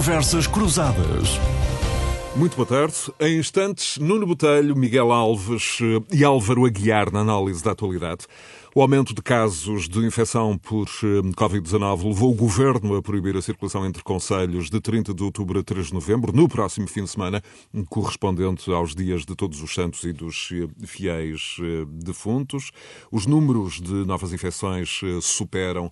Conversas Cruzadas. Muito boa tarde. Em instantes, Nuno Botelho, Miguel Alves eh, e Álvaro Aguiar na análise da atualidade. O aumento de casos de infecção por eh, Covid-19 levou o governo a proibir a circulação entre conselhos de 30 de outubro a 3 de novembro, no próximo fim de semana, correspondente aos dias de Todos os Santos e dos eh, fiéis eh, defuntos. Os números de novas infecções superam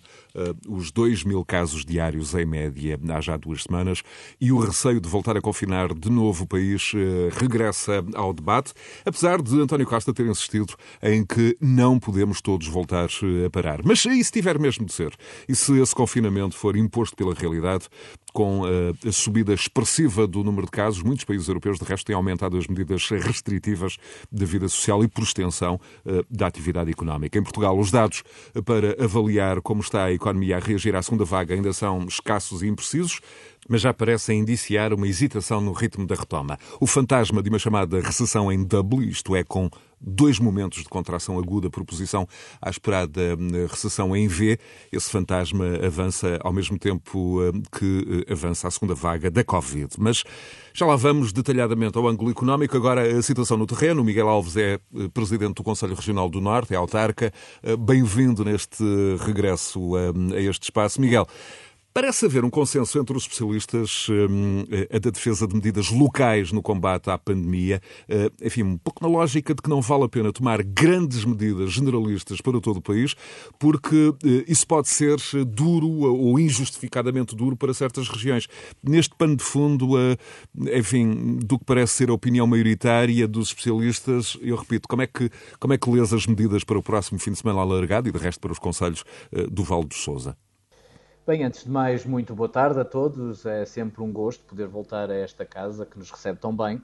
os 2 mil casos diários em média há já duas semanas e o receio de voltar a confinar de novo o país regressa ao debate, apesar de António Costa ter insistido em que não podemos todos voltar eh, a parar. Mas e se tiver mesmo de ser? E se esse confinamento for imposto pela realidade, com eh, a subida expressiva do número de casos, muitos países europeus, de resto, têm aumentado as medidas restritivas da vida social e, por extensão, eh, da atividade económica. Em Portugal, os dados para avaliar como está a economia a reagir à segunda vaga ainda são escassos e imprecisos mas já parecem indiciar uma hesitação no ritmo da retoma. O fantasma de uma chamada recessão em double, isto é, com dois momentos de contração aguda por oposição à esperada hum, recessão em V, esse fantasma avança ao mesmo tempo hum, que eh, avança a segunda vaga da Covid. Mas já lá vamos detalhadamente ao ângulo económico. Agora a situação no terreno. Miguel Alves é eh, presidente do Conselho Regional do Norte, é autarca. Eh, bem-vindo neste regresso hum, a este espaço. Miguel, Parece haver um consenso entre os especialistas um, a da defesa de medidas locais no combate à pandemia, uh, enfim, um pouco na lógica de que não vale a pena tomar grandes medidas generalistas para todo o país, porque uh, isso pode ser duro ou injustificadamente duro para certas regiões. Neste pano de fundo, enfim, do que parece ser a opinião maioritária dos especialistas, eu repito, como é que, como é que lês as medidas para o próximo fim de semana alargado e de resto para os conselhos do Val do Souza? Bem, antes de mais, muito boa tarde a todos. É sempre um gosto poder voltar a esta casa que nos recebe tão bem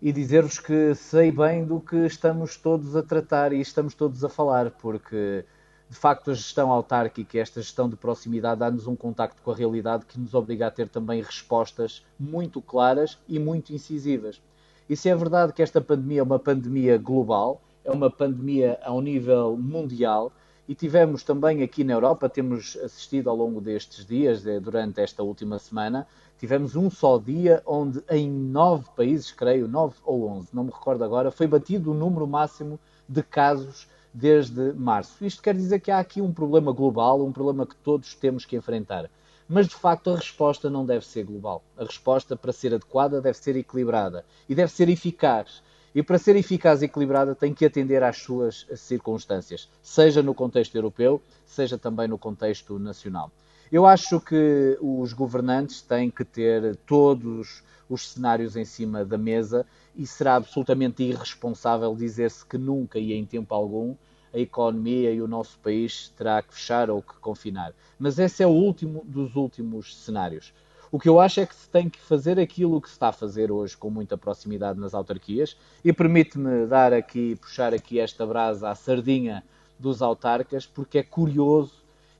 e dizer-vos que sei bem do que estamos todos a tratar e estamos todos a falar, porque de facto a gestão autárquica, esta gestão de proximidade, dá-nos um contacto com a realidade que nos obriga a ter também respostas muito claras e muito incisivas. E se é verdade que esta pandemia é uma pandemia global, é uma pandemia ao nível mundial, e tivemos também aqui na Europa, temos assistido ao longo destes dias, eh, durante esta última semana, tivemos um só dia onde em nove países, creio, nove ou onze, não me recordo agora, foi batido o número máximo de casos desde março. Isto quer dizer que há aqui um problema global, um problema que todos temos que enfrentar. Mas de facto a resposta não deve ser global. A resposta, para ser adequada, deve ser equilibrada e deve ser eficaz e para ser eficaz e equilibrada tem que atender às suas circunstâncias, seja no contexto europeu, seja também no contexto nacional. Eu acho que os governantes têm que ter todos os cenários em cima da mesa e será absolutamente irresponsável dizer-se que nunca e em tempo algum a economia e o nosso país terá que fechar ou que confinar. Mas esse é o último dos últimos cenários. O que eu acho é que se tem que fazer aquilo que se está a fazer hoje com muita proximidade nas autarquias e permite-me dar aqui, puxar aqui esta brasa à sardinha dos autarcas, porque é curioso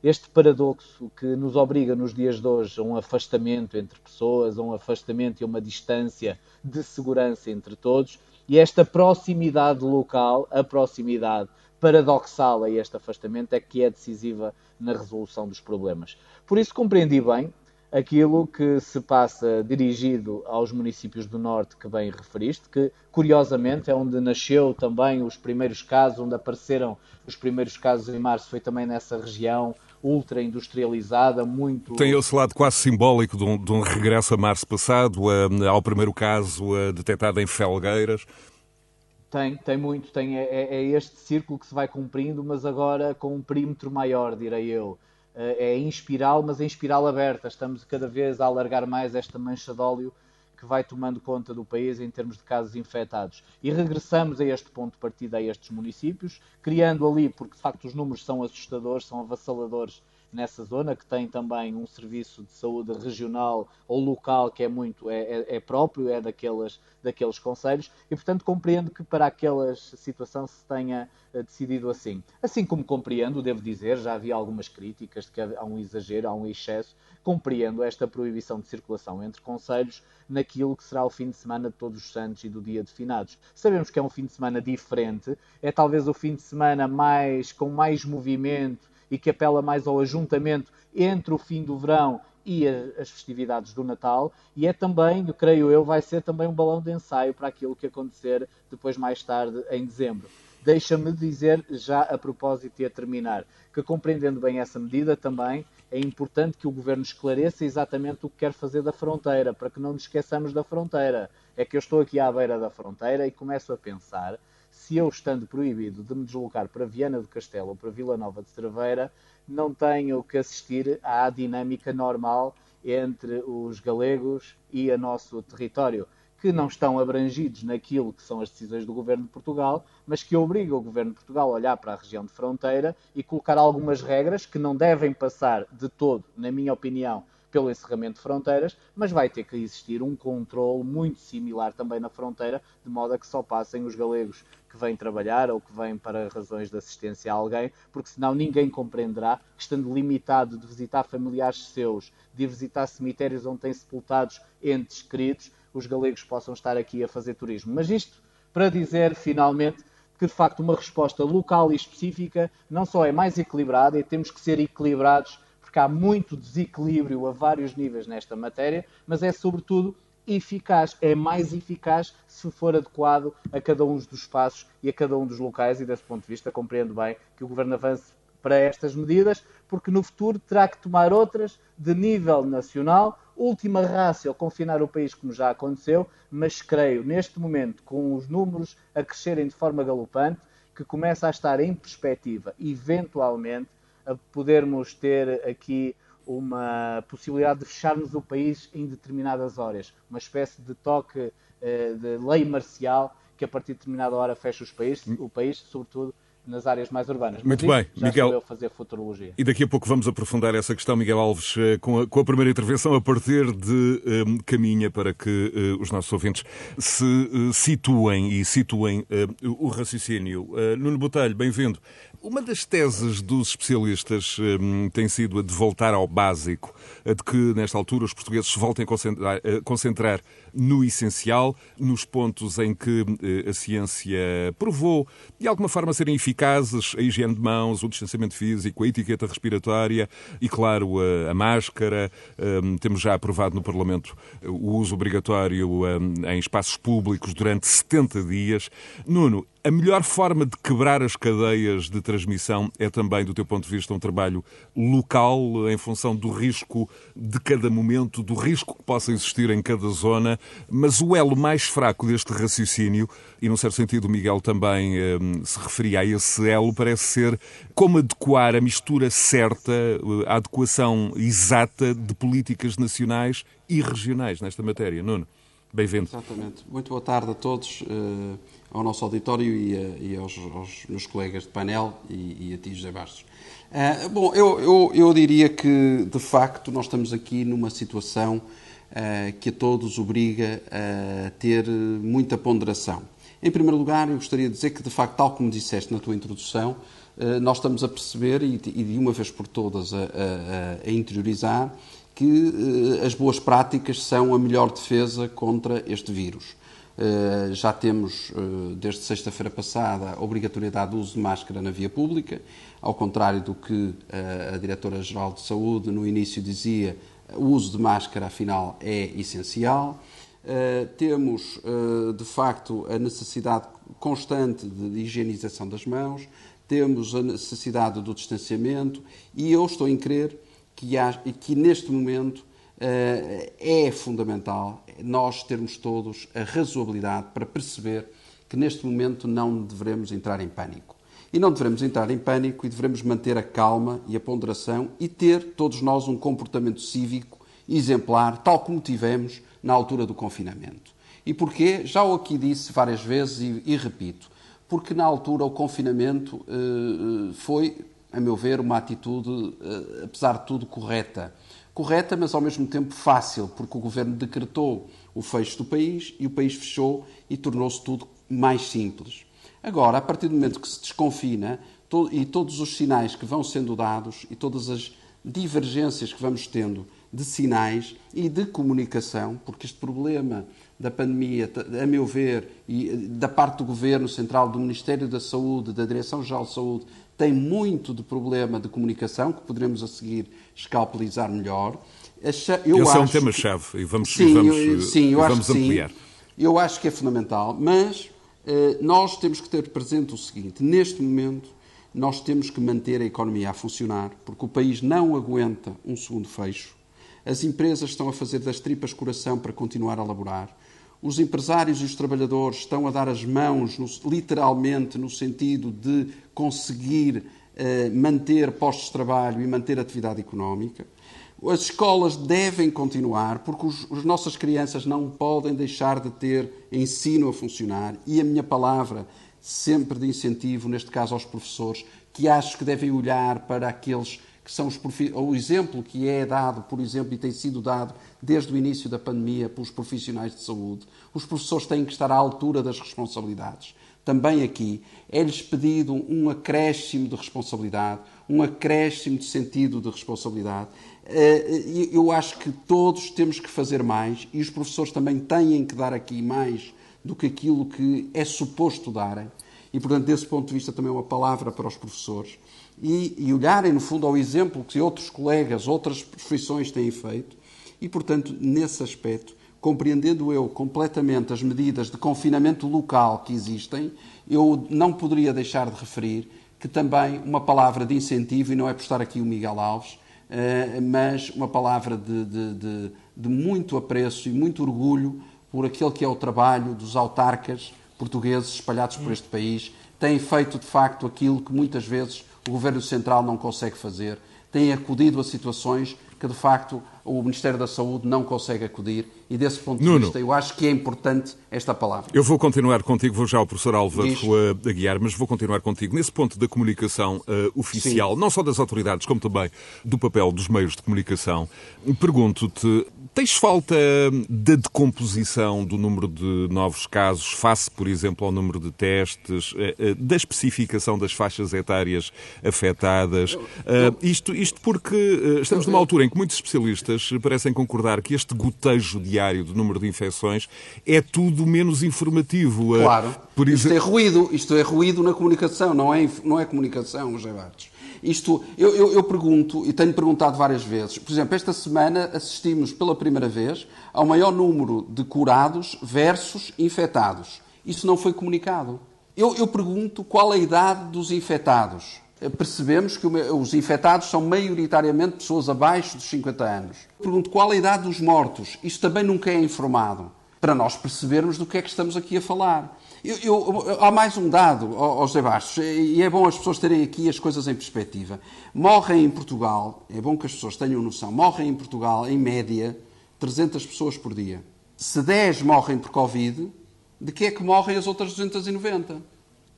este paradoxo que nos obriga nos dias de hoje a um afastamento entre pessoas, a um afastamento e uma distância de segurança entre todos, e esta proximidade local, a proximidade paradoxal a este afastamento, é que é decisiva na resolução dos problemas. Por isso compreendi bem aquilo que se passa dirigido aos municípios do Norte que bem referiste, que curiosamente é onde nasceu também os primeiros casos, onde apareceram os primeiros casos em março, foi também nessa região ultra industrializada, muito. Tem esse lado quase simbólico de um, de um regresso a março passado, ao primeiro caso detectado em Felgueiras. Tem, tem muito, tem, é, é este círculo que se vai cumprindo, mas agora com um perímetro maior, direi eu. Eh, é em espiral, mas em espiral aberta. Estamos cada vez a alargar mais esta mancha de óleo que vai tomando conta do país em termos de casos infectados. E regressamos a este ponto de partida, a estes municípios, criando ali, porque de facto os números são assustadores, são avassaladores nessa zona, que tem também um serviço de saúde regional ou local que é muito é, é, é próprio, é daqueles, daqueles conselhos, e portanto compreendo que para aquela situação se tenha uh, decidido assim. Assim como compreendo, devo dizer, já havia algumas críticas de que há um exagero, há um excesso, compreendo esta proibição de circulação entre conselhos naquilo que será o fim de semana de Todos os Santos e do Dia de Finados. Sabemos que é um fim de semana diferente, é talvez o fim de semana mais com mais movimento e que apela mais ao ajuntamento entre o fim do verão e as festividades do Natal, e é também, creio eu, vai ser também um balão de ensaio para aquilo que acontecer depois mais tarde em dezembro. Deixa-me dizer, já a propósito e a terminar, que compreendendo bem essa medida também, é importante que o Governo esclareça exatamente o que quer fazer da fronteira, para que não nos esqueçamos da fronteira. É que eu estou aqui à beira da fronteira e começo a pensar se eu, estando proibido de me deslocar para Viana do Castelo ou para Vila Nova de Cerveira, não tenho que assistir à dinâmica normal entre os galegos e o nosso território que não estão abrangidos naquilo que são as decisões do Governo de Portugal, mas que obriga o Governo de Portugal a olhar para a região de fronteira e colocar algumas regras que não devem passar de todo, na minha opinião, pelo encerramento de fronteiras, mas vai ter que existir um controle muito similar também na fronteira, de modo a que só passem os galegos que vêm trabalhar ou que vêm para razões de assistência a alguém, porque senão ninguém compreenderá que, estando limitado de visitar familiares seus, de visitar cemitérios onde têm sepultados entes queridos, os galegos possam estar aqui a fazer turismo. Mas isto para dizer, finalmente, que de facto uma resposta local e específica não só é mais equilibrada, e temos que ser equilibrados, porque há muito desequilíbrio a vários níveis nesta matéria, mas é sobretudo eficaz, é mais eficaz se for adequado a cada um dos espaços e a cada um dos locais, e desse ponto de vista compreendo bem que o Governo avance para estas medidas, porque no futuro terá que tomar outras de nível nacional, última rácio confinar o país, como já aconteceu, mas creio, neste momento, com os números a crescerem de forma galopante, que começa a estar em perspectiva, eventualmente, a podermos ter aqui uma possibilidade de fecharmos o país em determinadas horas, uma espécie de toque eh, de lei marcial que a partir de determinada hora fecha os país, o país, sobretudo nas áreas mais urbanas. Muito bem, já Miguel. Fazer futurologia. E daqui a pouco vamos aprofundar essa questão, Miguel Alves, eh, com a, com a primeira intervenção, a partir de um, caminha para que uh, os nossos ouvintes se uh, situem e situem uh, o raciocínio. Nuno Botelho, bem-vindo. Uma das teses dos especialistas um, tem sido a de voltar ao básico, a de que, nesta altura, os portugueses se voltem a concentrar, a concentrar no essencial, nos pontos em que a ciência provou, de alguma forma, serem eficazes a higiene de mãos, o distanciamento físico, a etiqueta respiratória e, claro, a, a máscara. Um, temos já aprovado no Parlamento o uso obrigatório um, em espaços públicos durante 70 dias. Nuno, a melhor forma de quebrar as cadeias de transmissão é também, do teu ponto de vista, um trabalho local, em função do risco de cada momento, do risco que possa existir em cada zona, mas o elo mais fraco deste raciocínio, e num certo sentido o Miguel também eh, se referia a esse elo, parece ser como adequar a mistura certa, a adequação exata de políticas nacionais e regionais nesta matéria. Nuno, bem-vindo. Exatamente. Muito boa tarde a todos. Uh ao nosso auditório e, a, e aos, aos, meus colegas de painel e, e a ti, José Bastos. Uh, bom, eu, eu, eu, diria que, de facto, nós estamos aqui numa situação uh, que a todos obriga a ter muita ponderação. Em primeiro lugar, eu gostaria de dizer que, de facto, tal como disseste na tua introdução, nós estamos a perceber e, e, de uma vez por todas a, a, a interiorizar que as boas práticas são a melhor defesa contra este vírus. Eh, já temos, eh, desde sexta-feira passada, a obrigatoriedade do uso de máscara na via pública, ao contrário do que eh, a Diretora-Geral de Saúde no início dizia, o uso de máscara, afinal, é essencial. Temos, de facto, a necessidade constante de higienização das mãos, temos a necessidade do distanciamento. E eu estou em crer que, há, que neste momento é fundamental nós termos todos a razoabilidade para perceber que neste momento não devemos entrar em pânico. E não devemos entrar em pânico e devemos manter a calma e a ponderação e ter todos nós um comportamento cívico exemplar, tal como tivemos na altura do confinamento. E porquê? Já o aqui disse várias vezes e, e repito. Porque na altura o confinamento eh, foi, a meu ver, uma atitude, eh, apesar de tudo, correta correta, mas ao mesmo tempo fácil, porque o governo decretou o fecho do país e o país fechou e tornou-se tudo mais simples. Agora, a partir do momento que se desconfina e todos os sinais que vão sendo dados e todas as divergências que vamos tendo de sinais e de comunicação, porque este problema da pandemia, a meu ver, e da parte do Governo Central, do Ministério da Saúde, da Direção-Geral de Saúde, tem muito de problema de comunicação, que poderemos a seguir escalpelizar melhor. Eu Esse acho... é um tema-chave e vamos, sim, e vamos, eu, sim, eu vamos ampliar. Sim. Eu acho que é fundamental, mas eh, nós temos que ter presente o seguinte: neste momento, nós temos que manter a economia a funcionar, porque o país não aguenta um segundo fecho. As empresas estão a fazer das tripas coração para continuar a laborar. Os empresários e os trabalhadores estão a dar as mãos, no, literalmente, no sentido de conseguir eh, manter postos de trabalho e manter atividade económica. As escolas devem continuar, porque os, as nossas crianças não podem deixar de ter ensino a funcionar. E a minha palavra, sempre de incentivo, neste caso aos professores, que acho que devem olhar para aqueles que são os o exemplo que é dado, por exemplo, e tem sido dado desde o início da pandemia pelos profissionais de saúde. Os professores têm que estar à altura das responsabilidades. Também aqui é-lhes pedido um acréscimo de responsabilidade, um acréscimo de sentido de responsabilidade. Eh, eu acho que todos temos que fazer mais e os professores também têm que dar aqui mais do que aquilo que é suposto darem. E, portanto, desse ponto de vista, também uma palavra para os professores. E, e olharem, no fundo, ao exemplo que outros colegas, outras profissões têm feito. E, portanto, nesse aspecto, compreendendo eu completamente as medidas de confinamento local que existem, eu não poderia deixar de referir que também uma palavra de incentivo, e não é por estar aqui o Miguel Alves, eh, mas uma palavra de, de, de, de muito apreço e muito orgulho por aquele que é o trabalho dos autarcas portugueses espalhados por este país. Têm feito, de facto, aquilo que muitas vezes o Governo Central não consegue fazer. Têm acudido a situações que, de facto, o Ministério da Saúde não consegue acudir e, desse ponto de vista, eu acho que é importante esta palavra. Eu vou continuar contigo, vou já ao professor Álvaro uh, a guiar, mas vou continuar contigo. Nesse ponto da comunicação uh, oficial, Sim. não só das autoridades, como também do papel dos meios de comunicação, pergunto-te, tens falta da decomposição do número de novos casos, face, por exemplo, ao número de testes, uh, da especificação das faixas etárias afetadas? isto, isto porque estamos numa altura em que muitos especialistas parecem concordar que este gotejo diário do número de infecções é tudo menos informativo. Claro. Por isto é ruído, isto é ruído na comunicação, não é, não é comunicação, José Bartos. Isto, eu, eu, eu, pergunto, e tenho perguntado várias vezes, por exemplo, esta semana assistimos pela primeira vez ao maior número de curados versus infectados. Isso não foi comunicado. Eu, eu pergunto qual a idade dos infectados percebemos que os infectados são maioritariamente pessoas abaixo dos 50 anos. Pergunto qual a idade dos mortos. Isto também nunca é informado, para nós percebermos do que é que estamos aqui a falar. Eu, eu, há mais um dado, José Bastos, e é bom as pessoas terem aqui as coisas em perspectiva. Morrem em Portugal, é bom que as pessoas tenham noção, morrem em Portugal, em média, 300 pessoas por dia. Se 10 morrem por Covid, de que é que morrem as outras 290?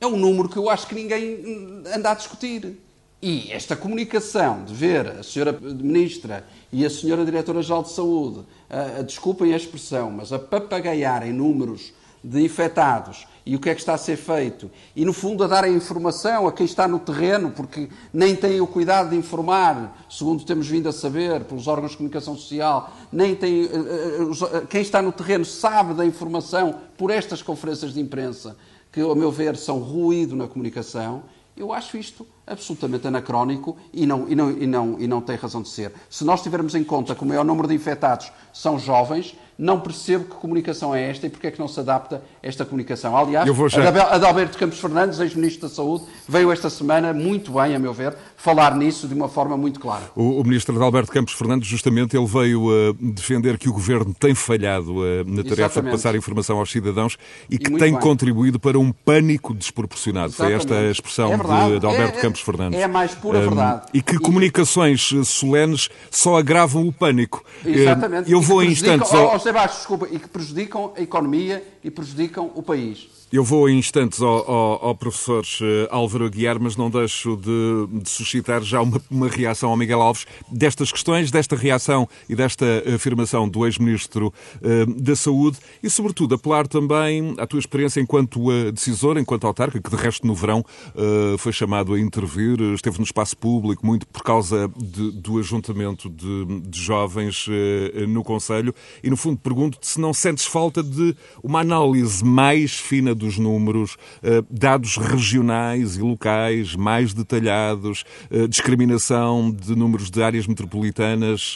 é um número que eu acho que ninguém anda a discutir. E esta comunicação de ver a senhora Ministra e a senhora Diretora-Geral de Saúde, a, a, desculpem a expressão, mas a papagaiarem números de infectados. E o que é que está a ser feito, e no fundo a darem informação a quem está no terreno, porque nem têm o cuidado de informar, segundo temos vindo a saber pelos órgãos de comunicação social, nem tem, quem está no terreno sabe da informação por estas conferências de imprensa que, ao meu ver, são ruído na comunicação, eu acho isto absolutamente anacrónico e não, e, não, e, não, e não tem razão de ser. Se nós tivermos em conta que o maior número de infectados são jovens, não percebo que comunicação é esta e porque é que não se adapta esta comunicação. Aliás, já... Adalberto Campos Fernandes, ex-ministro da Saúde, veio esta semana, muito bem, a meu ver, falar nisso de uma forma muito clara. O, o ministro Adalberto Campos Fernandes, justamente, ele veio uh, defender que o governo tem falhado uh, na tarefa Exatamente. de passar informação aos cidadãos e que e tem bem. contribuído para um pânico desproporcionado. Exatamente. Foi esta a expressão é de Adalberto é, Campos Fernandes. É a mais pura um, verdade. E que comunicações solenes só agravam o pânico. Exatamente. Eu vou em instantes... Ao José Baixo, desculpa, e que prejudicam a economia e prejudicam o país. Eu vou em instantes ao, ao, ao professor eh, Álvaro Aguiar, mas não deixo de, de suscitar já uma, uma, reação ao Miguel Alves. Destas questões, desta reação e desta afirmação do ex-ministro uh, da Saúde e, sobretudo, apelar também à tua experiência enquanto uh, decisor, enquanto autarca, que de resto no verão foi chamado a intervir, esteve no espaço público muito por causa de, do ajuntamento de, de jovens no Conselho. E, no fundo, pergunto-te se não sentes falta de uma análise mais fina dos números, uh, dados regionais e locais mais detalhados, uh, discriminação de números de áreas metropolitanas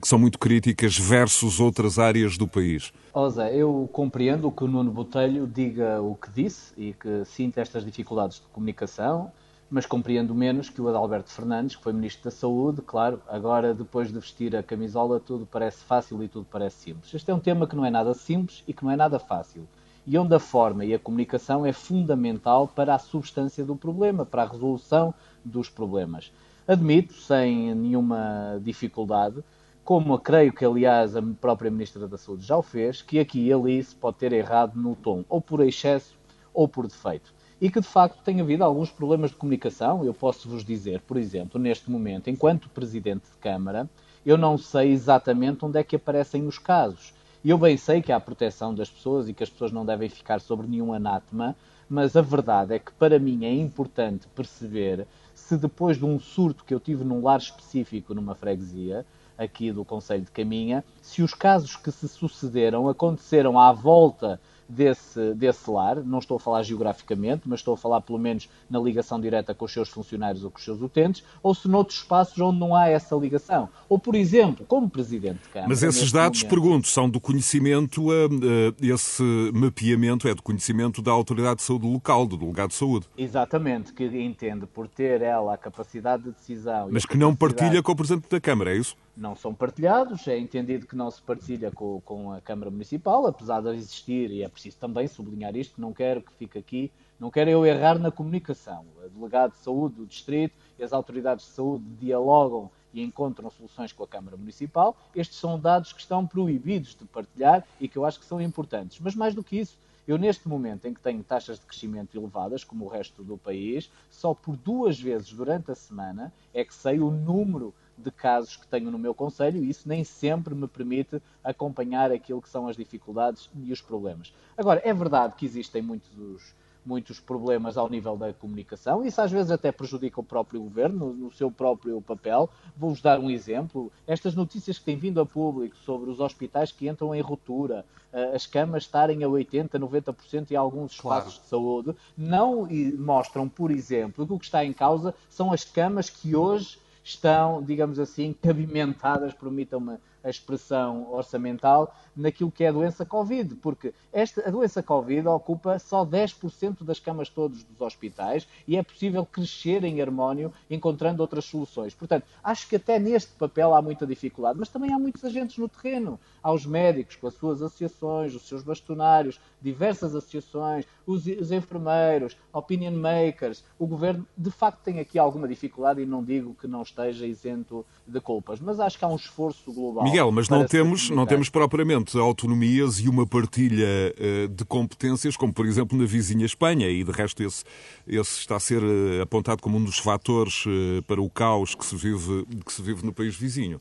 que são muito críticas versus outras áreas do país? Zé, eu compreendo que o Nuno Botelho diga o que disse e que sinta estas dificuldades de comunicação mas compreendo menos que o Adalberto Fernandes, que foi Ministro da Saúde, claro, agora depois de vestir a camisola tudo parece fácil e tudo parece simples. Este é um tema que não é nada simples e que não é nada fácil. E onde a forma e a comunicação é fundamental para a substância do problema, para a resolução dos problemas. Admito, sem nenhuma dificuldade, como creio que, aliás, a própria Ministra da Saúde já o fez, que aqui e ali se pode ter errado no tom, ou por excesso ou por defeito e que de facto tem havido alguns problemas de comunicação. Eu posso vos dizer, por exemplo, neste momento, enquanto Presidente de Câmara, eu não sei exatamente onde é que aparecem os casos. E eu bem sei que há proteção das pessoas e que as pessoas não devem ficar sobre nenhum anátema, mas a verdade é que para mim é importante perceber se depois de um surto que eu tive num lar específico numa freguesia, aqui do Conselho de Caminha, se os casos que se sucederam aconteceram à volta desse, desse lar, não estou a falar geograficamente, mas estou a falar pelo menos na ligação direta com os seus funcionários ou com os seus utentes, ou se noutros espaços onde não há essa ligação. Ou, por exemplo, como Presidente de Câmara... Mas esses dados, momento, pergunto, são do conhecimento, uh, uh, esse mapeamento é do conhecimento da Autoridade de Saúde local, do Delegado de Saúde. Exatamente, que entende por ter ela a capacidade de decisão... Mas que não partilha com o Presidente da Câmara, é isso? Não são partilhados. É entendido que não se partilha com, com, a Câmara Municipal, apesar de existir, e é preciso também sublinhar isto, não quero que fique aqui, não quero eu errar na comunicação. A delegado de saúde do Distrito e as autoridades de saúde dialogam e encontram soluções com a Câmara Municipal. Estes são dados que estão proibidos de partilhar e que eu acho que são importantes. Mas mais do que isso, eu, neste momento em que tenho taxas de crescimento elevadas, como o resto do país, só por duas vezes durante a semana é que sei o número de casos que tenho no meu conselho e isso nem sempre me permite acompanhar aquilo que são as dificuldades e os problemas. Agora, é verdade que existem muitos muitos problemas ao nível da comunicação. Isso às vezes até prejudica o próprio governo no, seu próprio papel. Vou-vos dar um exemplo. Estas notícias que têm vindo a público sobre os hospitais que entram em ruptura, eh, as camas estarem a 80%, 90% em alguns espaços claro. de saúde, não mostram, por exemplo, que o que está em causa são as camas que hoje estão, digamos assim, cabimentadas, permitam-me a expressão orçamental, naquilo que é a doença Covid, porque esta, a doença Covid ocupa só 10% das camas todas dos hospitais e é possível crescer em harmónio encontrando outras soluções. Portanto, acho que até neste papel há muita dificuldade, mas também há muitos agentes no terreno. Há os médicos com as suas associações, os seus bastonários, diversas associações, os, os enfermeiros, opinion makers. O governo, de facto, tem aqui alguma dificuldade e não digo que não esteja isento de culpas, mas acho que há um esforço global. Miguel, mas não temos, não temos propriamente autonomias e uma partilha uh, de competências, como por exemplo na vizinha Espanha, e de resto esse, esse está a ser uh, apontado como um dos fatores uh, para o caos que se, vive, que se vive no país vizinho.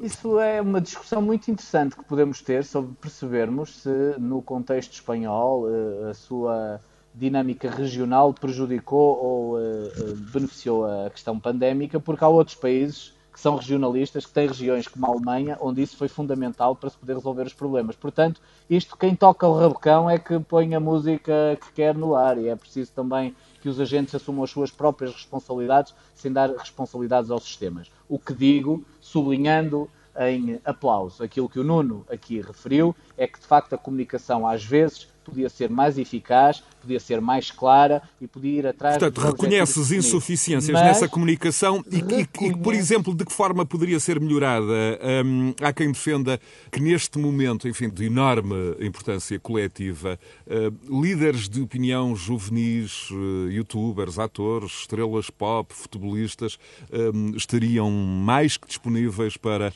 Isso é uma discussão muito interessante que podemos ter sobre percebermos se, no contexto espanhol, a sua dinâmica regional prejudicou ou beneficiou a questão pandémica, porque há outros países que são regionalistas, que têm regiões como a Alemanha, onde isso foi fundamental para se poder resolver os problemas. Portanto, isto quem toca o rabecão é que põe a música que quer no ar e é preciso também que os agentes assumam as suas próprias responsabilidades sem dar responsabilidades aos sistemas. O que digo, sublinhando em aplauso aquilo que o Nuno aqui referiu, é que de facto a comunicação às vezes podia ser mais eficaz, podia ser mais clara e podia ir atrás... Portanto, reconheces insuficiências Mas nessa comunicação e, reconhece... e, por exemplo, de que forma poderia ser melhorada? Hum, há quem defenda que neste momento, enfim, de enorme importância coletiva, uh, líderes de opinião juvenis, uh, youtubers, atores, estrelas pop, futebolistas, uh, estariam mais que disponíveis para,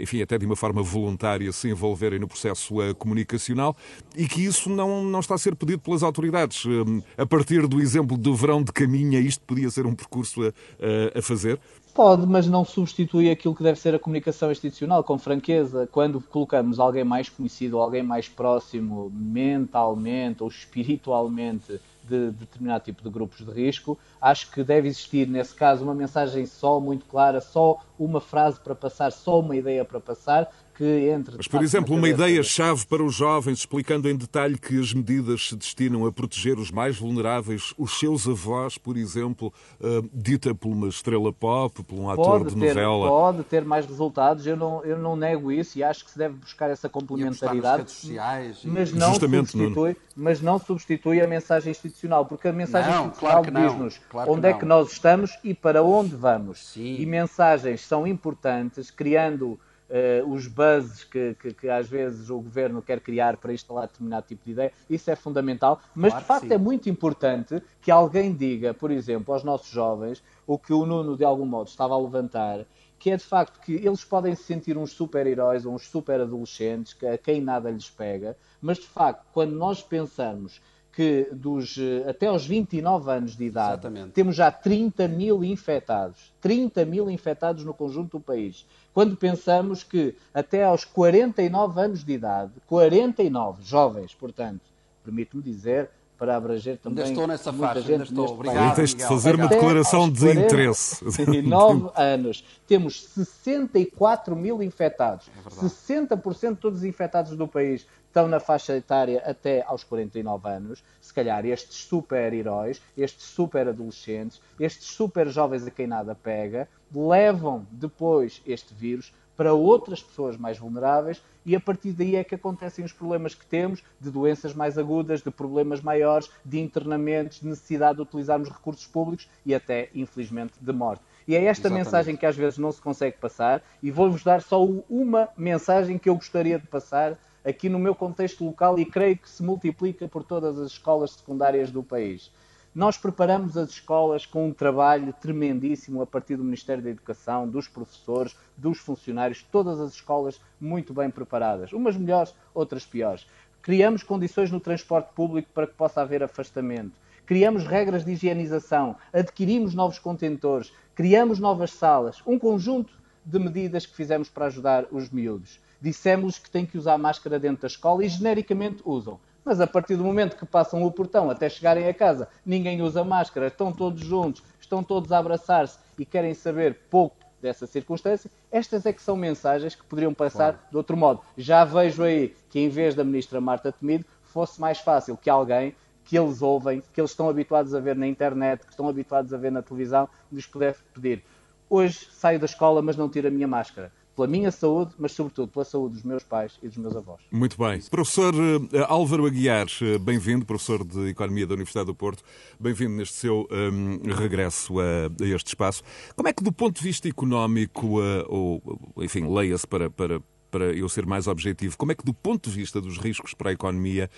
enfim, até de uma forma voluntária, se envolverem no processo comunicacional e que isso não não, está a ser pedido pelas autoridades. Hum, a partir do exemplo do verão de caminha, isto podia ser um percurso a, a, a fazer? Pode, mas não substitui aquilo que deve ser a comunicação institucional, com franqueza. Quando colocamos alguém mais conhecido, alguém mais próximo mentalmente ou espiritualmente de determinado tipo de grupos de risco, acho que deve existir, nesse caso, uma mensagem só muito clara, só uma frase para passar, só uma ideia para passar, que entre. Mas, por exemplo, uma ideia-chave para os jovens, explicando em detalhe que as medidas se destinam a proteger os mais vulneráveis, os seus avós, por exemplo, uh, dita por uma estrela pop, por um ator pode de ter, novela. Pode ter mais resultados, eu não, eu não nego isso e acho que se deve buscar essa complementaridade. Sociais, mas, não substitui, mas não substitui a mensagem institucional, porque a mensagem não, institucional claro diz-nos claro onde é que nós estamos e para onde vamos. Sim. E mensagens são importantes, criando uh, os buzzes que, que, que, às vezes o governo quer criar para instalar determinado tipo de ideia, isso é fundamental, mas claro de facto sim. é muito importante que alguém diga, por exemplo, aos nossos jovens, o que o Nuno de algum modo estava a levantar, que é de facto que eles podem se sentir uns super-heróis ou uns super-adolescentes, a quem nada lhes pega, mas de facto, quando nós pensamos que dos, eh, até aos 29 anos de idade Exatamente. temos já 30 mil infectados. 30 mil infectados no conjunto do país. Quando pensamos que até aos 49 anos de idade, 49 jovens, portanto, permito-me dizer, para abranger também. Ainda estou nessa muita faixa, gente ainda estou. Obrigado. Aí tens de Miguel. fazer uma declaração de 40 desinteresse. 39 anos, temos 64 mil infectados. É verdade. 60% de todos os infectados do país estão na faixa etária até aos 49 anos. Se calhar estes super-heróis, estes super-adolescentes, estes super-jovens a quem nada pega, levam depois este vírus para outras pessoas mais vulneráveis e a partir daí é que acontecem os problemas que temos de doenças mais agudas, de problemas maiores, de internamentos, de necessidade de utilizarmos recursos públicos e até, infelizmente, de morte. E é esta Exatamente. mensagem que às vezes não se consegue passar e vou-vos dar só uma mensagem que eu gostaria de passar aqui no meu contexto local e creio que se multiplica por todas as escolas secundárias do país. Nós preparamos as escolas com um trabalho tremendíssimo a partir do Ministério da Educação, dos professores, dos funcionários, todas as escolas muito bem preparadas, umas melhores, outras piores. Criamos condições no transporte público para que possa haver afastamento. Criamos regras de higienização, adquirimos novos contentores, criamos novas salas, um conjunto de medidas que fizemos para ajudar os miúdos. Dissemos que têm que usar máscara dentro da escola e genericamente usam. Mas a partir do momento que passam o portão até chegarem a casa, ninguém usa máscara, estão todos juntos, estão todos a abraçar-se e querem saber pouco dessa circunstância, estas é que são mensagens que poderiam passar Claro. de outro modo. Já vejo aí que em vez da ministra Marta Temido, fosse mais fácil que alguém que eles ouvem, que eles estão habituados a ver na internet, que estão habituados a ver na televisão, lhes pudesse pedir. Hoje saio da escola, mas não tiro a minha máscara. Pela minha saúde, mas sobretudo pela saúde dos meus pais e dos meus avós. Muito bem. Professor eh, Álvaro Aguiar, eh, bem-vindo, professor de Economia da Universidade do Porto, bem-vindo neste seu hum, regresso a, a este espaço. Como é que, do ponto de vista económico, eh, ou, enfim, leia-se para, para, para eu ser mais objetivo, como é que, do ponto de vista dos riscos para a economia,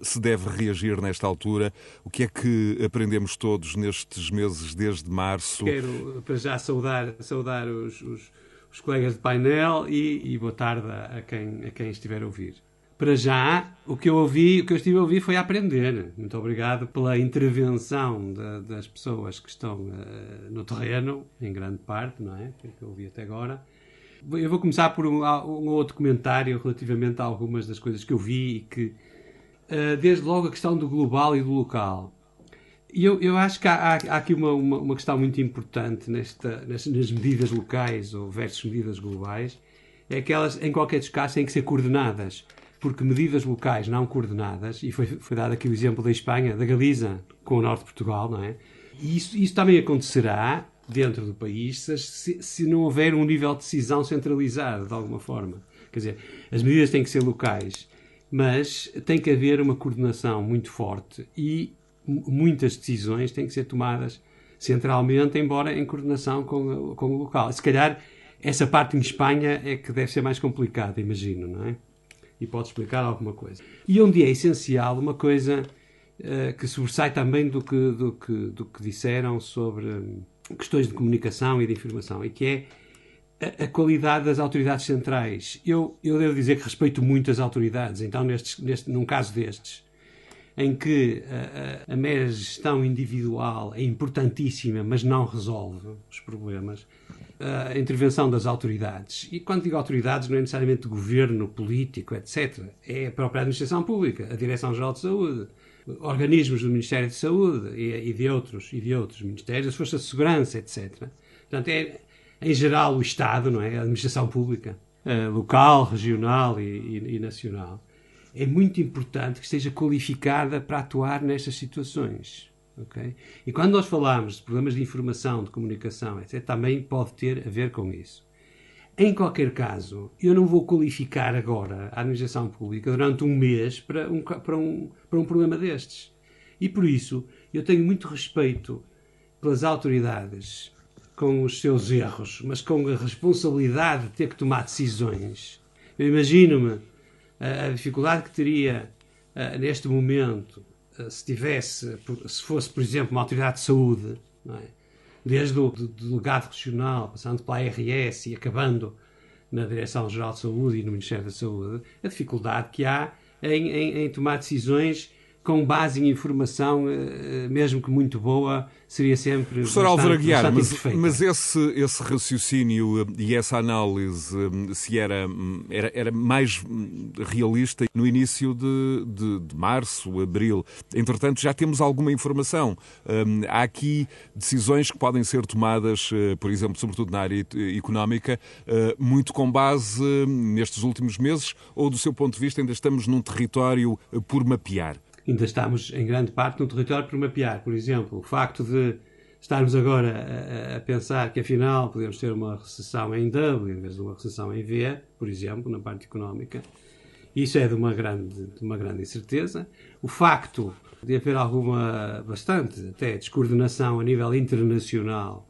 se deve reagir nesta altura? O que é que aprendemos todos nestes meses, desde março? Quero para já saudar, saudar os, os, os colegas de painel e, e boa tarde a, quem, a quem estiver a ouvir. Para já, o que eu ouvi, o que eu estive a ouvir foi aprender. Muito obrigado pela intervenção da- das pessoas que estão eh, no terreno, em grande parte, não é? Que eu ouvi até agora. Eu vou começar por um, um outro comentário relativamente a algumas das coisas que eu vi e que, eh, desde logo, a questão do global e do local. E eu, eu acho que há, há- há aqui uma, uma, uma questão muito importante nesta, nas, nas medidas locais ou versus medidas globais, é que elas, em qualquer dos casos, têm que ser coordenadas. Porque medidas locais não coordenadas, e foi, foi dado aqui o exemplo da Espanha, da Galiza, com o norte de Portugal, não é? E isso, isso também acontecerá dentro do país se, se, não houver um nível de decisão centralizado, de alguma forma. Quer dizer, as medidas têm que ser locais, mas tem que haver uma coordenação muito forte e muitas decisões têm que ser tomadas centralmente, embora em coordenação com, com o local. Se calhar essa parte em Espanha é que deve ser mais complicada, imagino, não é? E pode explicar alguma coisa. E onde é essencial uma coisa eh, que sobressai também do que, do, que, do que disseram sobre hum, questões de comunicação e de informação, e que é a, a qualidade das autoridades centrais. Eu, eu devo dizer que respeito muito as autoridades, então, nestes, neste, num caso destes, em que a, a, a mera gestão individual é importantíssima, mas não resolve os problemas, a intervenção das autoridades, e quando digo autoridades não é necessariamente governo, político, etc., é a própria administração pública, a Direção-Geral de Saúde, organismos do Ministério de Saúde e, e de outros e de outros ministérios, as forças de segurança, etc. Portanto, é em geral o Estado, não é, a administração pública. uh, local, regional e, e, e, nacional, é muito importante que esteja qualificada para atuar nestas situações. Okay? E quando nós falamos de problemas de informação, de comunicação, etc., também pode ter a ver com isso. Em qualquer caso, eu não vou qualificar agora a administração pública durante um mês para um, para um, para um problema destes. E por isso, eu tenho muito respeito pelas autoridades com os seus erros, mas com a responsabilidade de ter que tomar decisões. Eu imagino-me a, dificuldade que teria neste momento se tivesse, se fosse, por exemplo, uma autoridade de saúde, é? desde o delegado regional, passando pela ARS e acabando na Direção-Geral de Saúde e no Ministério da Saúde, a dificuldade que há em, em, em tomar decisões com base em informação, eh, eh, mesmo que muito boa, seria sempre. Professor bastante, Álvaro Aguiar, mas, mas, esse, esse raciocínio eh, e essa análise, se era, hum, era, era mais hum, realista no início de, de, de, março, abril, entretanto já temos alguma informação. Hum, há aqui decisões que podem ser tomadas, por exemplo, sobretudo na área económica, muito com base nestes últimos meses, ou do seu ponto de vista ainda estamos num território por mapear? Ainda estamos em grande parte no território por mapear. Por exemplo, o facto de estarmos agora a, a, pensar que afinal podemos ter uma recessão em W em vez de uma recessão em V, por exemplo, na parte económica, isso é de uma grande, de uma grande incerteza. O facto de haver alguma, bastante até, descoordenação a nível internacional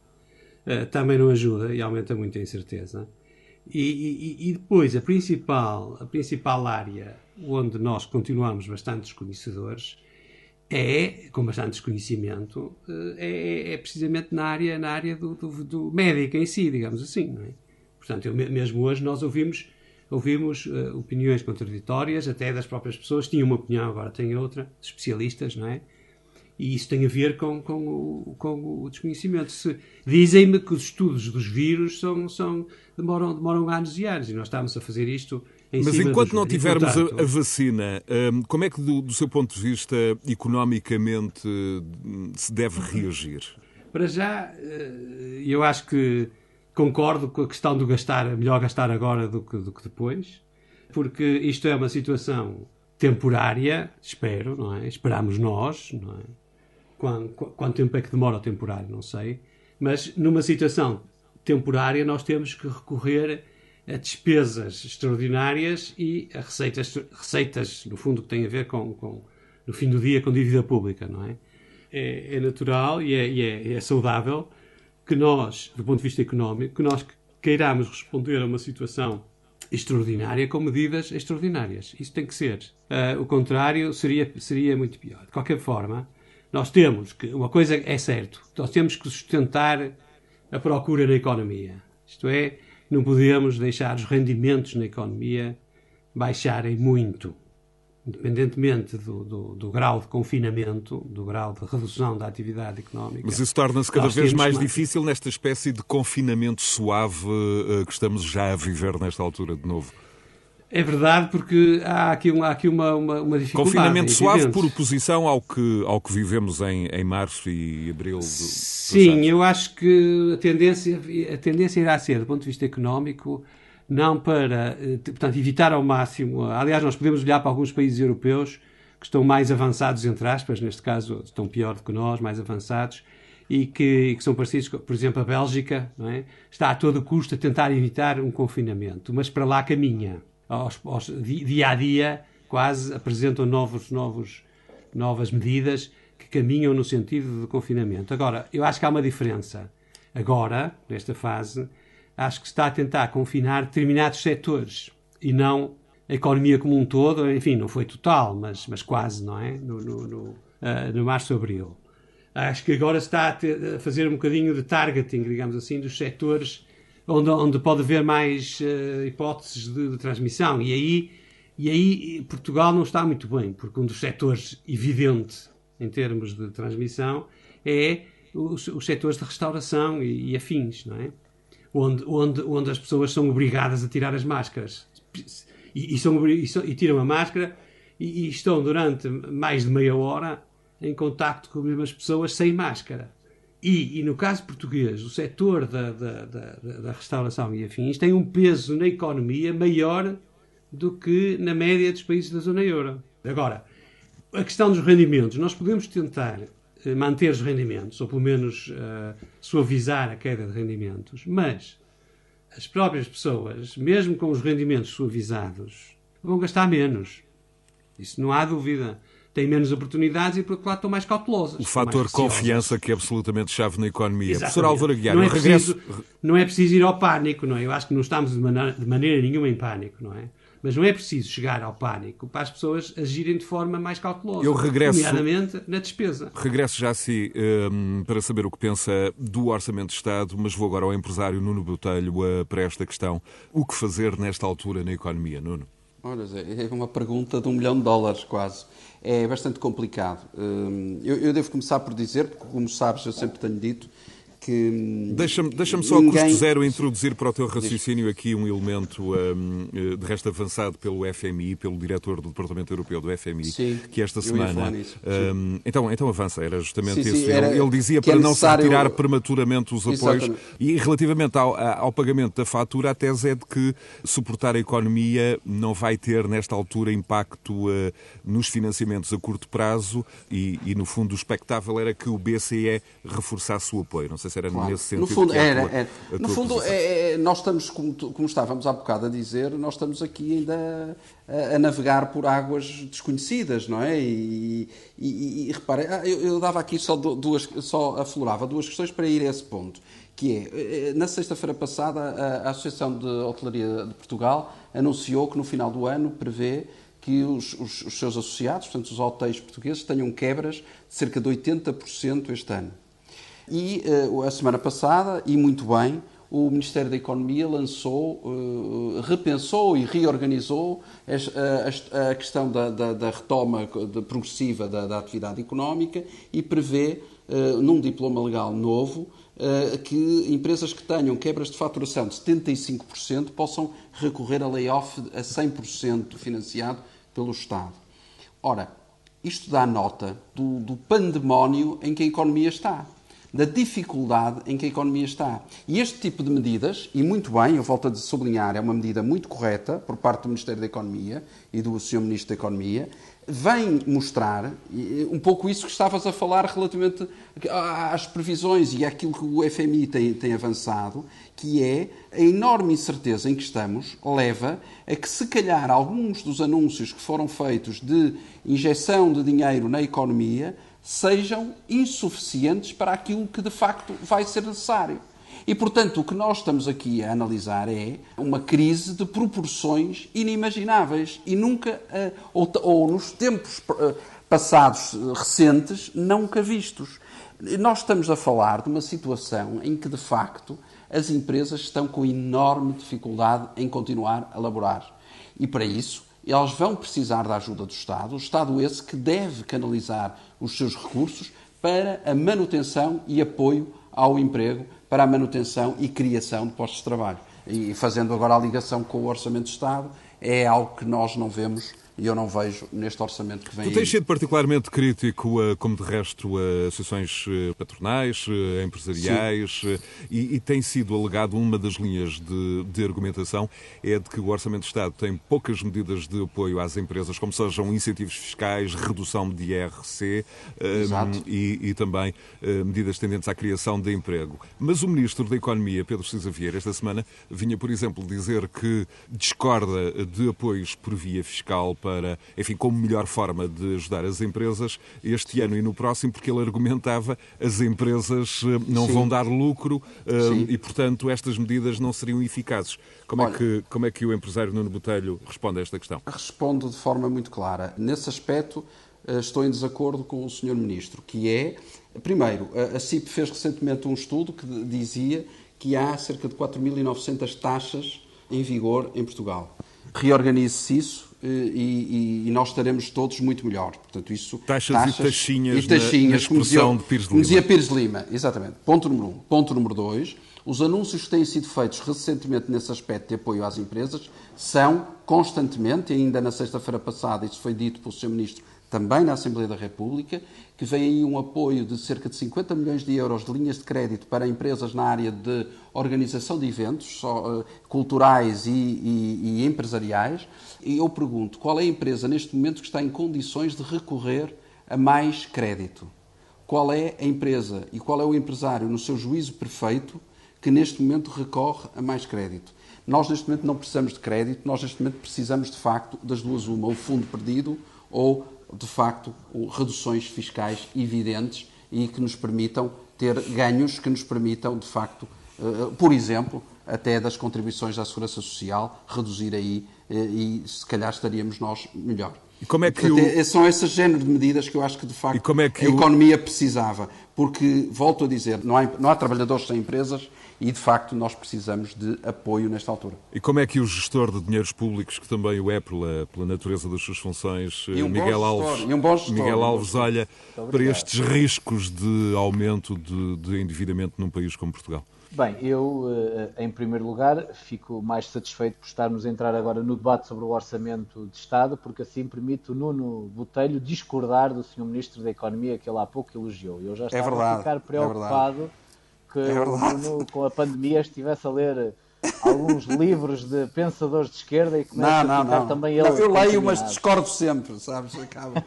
uh, também não ajuda e aumenta muito a incerteza. E, e, e, depois, a principal, a principal área onde nós continuamos bastante desconhecedores é, com bastante desconhecimento, eh, é, é precisamente na área, na área do, do, do, médico em si, digamos assim. É? Portanto, eu, mesmo hoje nós ouvimos, ouvimos uh, opiniões contraditórias, até das próprias pessoas, tinham uma opinião, agora têm outra, especialistas, não é? E isso tem a ver com, com, o, com o desconhecimento. Dizem-me que os estudos dos vírus são, são, demoram, demoram anos e anos, e nós estamos a fazer isto mas enquanto não tivermos portanto, a, vacina, hum, como é que, do, do, seu ponto de vista, economicamente, se deve reagir? Para já, eh, eu acho que concordo com a questão do gastar, melhor gastar agora do que, do que depois, porque isto é uma situação temporária, espero, não é? Esperamos nós, não é? Quanto, quanto tempo é que demora o temporário, não sei, mas numa situação temporária nós temos que recorrer a despesas extraordinárias e a receitas, receitas, no fundo, que têm a ver com, com no fim do dia, com dívida pública, não é? É, é natural e, é, e é, é, saudável que nós, do ponto de vista económico, que nós queiramos responder a uma situação extraordinária com medidas extraordinárias. Isso tem que ser. Uh, o contrário seria, seria muito pior. De qualquer forma, nós temos que, uma coisa é certo, nós temos que sustentar a procura na economia. Isto é, não podemos deixar os rendimentos na economia baixarem muito. Independentemente do, do, do, grau de confinamento, do grau de redução da atividade económica. Mas isso torna-se cada vez mais, mais difícil nesta espécie de confinamento suave uh, que estamos já a viver nesta altura de novo. É verdade, porque há aqui, há aqui uma, uma, uma dificuldade. Confinamento suave por oposição ao que, ao que vivemos em, em março e abril do Sim, eu acho que a tendência, a tendência irá ser, do ponto de vista económico, não para eh, portanto, evitar ao máximo. Aliás, nós podemos olhar para alguns países europeus que estão mais avançados, entre aspas, neste caso estão pior do que nós, mais avançados, e que, que, são parecidos, por exemplo, a Bélgica, é? está a todo custo a tentar evitar um confinamento, mas para lá caminha aos, aos, dia a dia, quase apresentam novos, novos, novas medidas que caminham no sentido de confinamento. Agora, eu acho que há uma diferença. Agora, nesta fase, acho que se está a tentar confinar determinados setores e não a economia como um todo. Enfim, não foi total, mas, mas quase, não é? No, no, no, uh, no março-abril. Acho que agora se está a, ter, a, fazer um bocadinho de targeting, digamos assim, dos setores onde, onde pode haver mais uh, hipóteses de, de, transmissão. E aí, e aí Portugal não está muito bem, porque um dos setores evidente em termos de transmissão é os, os setores de restauração e, e, afins, não é? Onde, onde, onde as pessoas são obrigadas a tirar as máscaras. E, e, são, e, e tiram a máscara e, estão durante mais de meia hora em contacto com as mesmas pessoas sem máscara. E, e, no caso português, o setor da, da, da, da, restauração e afins tem um peso na economia maior do que na média dos países da zona euro. Agora, a questão dos rendimentos. Nós podemos tentar eh, manter os rendimentos, ou pelo menos uh, suavizar a queda de rendimentos, mas as próprias pessoas, mesmo com os rendimentos suavizados, vão gastar menos. Isso não há dúvida têm menos oportunidades e, por outro lado, estão mais cautelosas. O fator confiança que é absolutamente chave na economia. Exatamente. Professor Álvaro Aguiar, não é, regresso... preciso, não é preciso ir ao pânico, não é? Eu acho que não estamos de maneira, de maneira nenhuma em pânico, não é? Mas não é preciso chegar ao pânico para as pessoas agirem de forma mais cautelosa. Eu regresso, nomeadamente na despesa. Regresso já assim um, para saber o que pensa do Orçamento de Estado, mas vou agora ao empresário Nuno Botelho uh, para esta questão. O que fazer nesta altura na economia, Nuno? Olha, é uma pergunta de um milhão de dólares quase é bastante complicado. Hum, eu, eu devo começar por dizer, porque como sabes, eu sempre tenho dito que. Deixa-me deixa só, ninguém... a custo zero, introduzir para o teu raciocínio aqui um elemento um, eh, de resto avançado pelo FMI, pelo diretor do Departamento Europeu do FMI, sim, que esta semana. Um, então, então avança, era justamente sim, isso. Sim, era, ele, dizia para é não se retirar prematuramente os apoios. Exatamente. E relativamente ao, ao pagamento da fatura, a tese é de que suportar a economia não vai ter, nesta altura, impacto uh, nos financiamentos a curto prazo e, e, no fundo, o expectável era que o BCE reforçasse o apoio. Não sei se era claro. nesse sentido. No fundo, era, tua, era. No fundo é, é, nós estamos, como, como, estávamos há bocado a dizer, nós estamos aqui ainda a, a navegar por águas desconhecidas, não é? E, e, e repare, ah, eu, eu, dava aqui só duas, só aflorava duas questões para ir a esse ponto. Que é, eh, na sexta-feira passada, a, a Associação de Hotelaria de Portugal anunciou que no final do ano prevê que os, os, os, seus associados, portanto os hotéis portugueses, tenham quebras de cerca de 80% este ano. E uh, a semana passada, e muito bem, o Ministério da Economia lançou, uh, repensou e reorganizou a, a, a questão da, da, da retoma progressiva da, da, atividade económica e prevê, uh, num diploma legal novo, que empresas que tenham quebras de faturação de 75% possam recorrer a layoff a 100% financiado pelo Estado. Ora, isto dá nota do, do pandemónio em que a economia está da dificuldade em que a economia está. E este tipo de medidas, e muito bem, eu volto a sublinhar, é uma medida muito correta por parte do Ministério da Economia e do Sr. Ministro da Economia, vem mostrar um pouco isso que estavas a falar relativamente às previsões e àquilo que o FMI tem, tem avançado, que é a enorme incerteza em que estamos leva a que, se calhar, alguns dos anúncios que foram feitos de injeção de dinheiro na economia sejam insuficientes para aquilo que de facto vai ser necessário. E, portanto, o que nós estamos aqui a analisar é uma crise de proporções inimagináveis e nunca, eh, ou, ou nos tempos eh, passados eh, recentes, nunca vistos. Nós estamos a falar de uma situação em que, de facto, as empresas estão com enorme dificuldade em continuar a laborar. E, para isso, elas vão precisar da ajuda do Estado, o Estado esse que deve canalizar os seus recursos para a manutenção e apoio ao emprego, para a manutenção e criação de postos de trabalho. E fazendo agora a ligação com o Orçamento de Estado, é algo que nós não vemos e eu não vejo neste orçamento que vem Tu tens sido particularmente crítico, como de resto, a associações eh, patronais, eh, empresariais, eh, e, e, tem sido alegado uma das linhas de, de, argumentação é de que o Orçamento de Estado tem poucas medidas de apoio às empresas, como sejam incentivos fiscais, redução de IRC um, e, e, também uh, medidas tendentes à criação de emprego. Mas o Ministro da Economia, Pedro Cisa Vieira, esta semana vinha, por exemplo, dizer que discorda de apoios por via fiscal para, enfim, como melhor forma de ajudar as empresas este ano e no próximo, porque ele argumentava as empresas eh, não Sim. vão dar lucro uh, e, portanto, estas medidas não seriam eficazes. Como, é Olha, é que, como é que o empresário Nuno Botelho responde a esta questão? Respondo de forma muito clara. Nesse aspecto, eh, estou em desacordo com o Sr. Ministro, que é, primeiro, a CIP fez recentemente um estudo que dizia que há cerca de 4.900 taxas em vigor em Portugal. Reorganize-se isso eh, e, e, nós estaremos todos muito melhor. Portanto, isso, taxas, taxas e taxinhas, e taxinhas na, na dizia, de Pires Lima. dizia Pires Lima. Exatamente. Ponto número um. Ponto número dois. Os anúncios que têm sido feitos recentemente nesse aspecto de apoio às empresas são constantemente, e ainda na sexta-feira passada, isso foi dito pelo Sr. Ministro também na Assembleia da República, que vem aí um apoio de cerca de 50 milhões de euros de linhas de crédito para empresas na área de organização de eventos só, uh, culturais e, e, e empresariais. E eu pergunto, qual é a empresa neste momento que está em condições de recorrer a mais crédito? Qual é a empresa e qual é o empresário, no seu juízo perfeito, que neste momento recorre a mais crédito? Nós, neste momento, não precisamos de crédito, nós, neste momento, precisamos, de facto, das duas uma, o fundo perdido ou de facto, reduções fiscais evidentes e que nos permitam ter ganhos que nos permitam, de facto, eh, por exemplo, até das contribuições da Segurança Social, reduzir aí eh, e se calhar estaríamos nós melhor. E como é que Portanto, o... São esse género de medidas que eu acho que, de facto, é que a economia precisava. Porque, volto a dizer, não há, não há trabalhadores sem empresas e, de facto, nós precisamos de apoio nesta altura. E como é que o gestor de dinheiros públicos, que também o é pela, pela natureza das suas funções, um Miguel, Alves, um gestor, Miguel Alves, olha para estes riscos de aumento de, de endividamento num país como Portugal? Bem, eu, eh, em primeiro lugar, fico mais satisfeito por estarmos a entrar agora no debate sobre o Orçamento de Estado, porque assim permite o Nuno Botelho discordar do Sr. Ministro da Economia, que ele há pouco elogiou. Eu já é estava é verdade, a ficar preocupado é que é o com a pandemia, estivesse a ler alguns livros de pensadores de esquerda e começa não, a ficar não. também ele. Não, eu leio, mas discordo sempre, sabes? Acaba.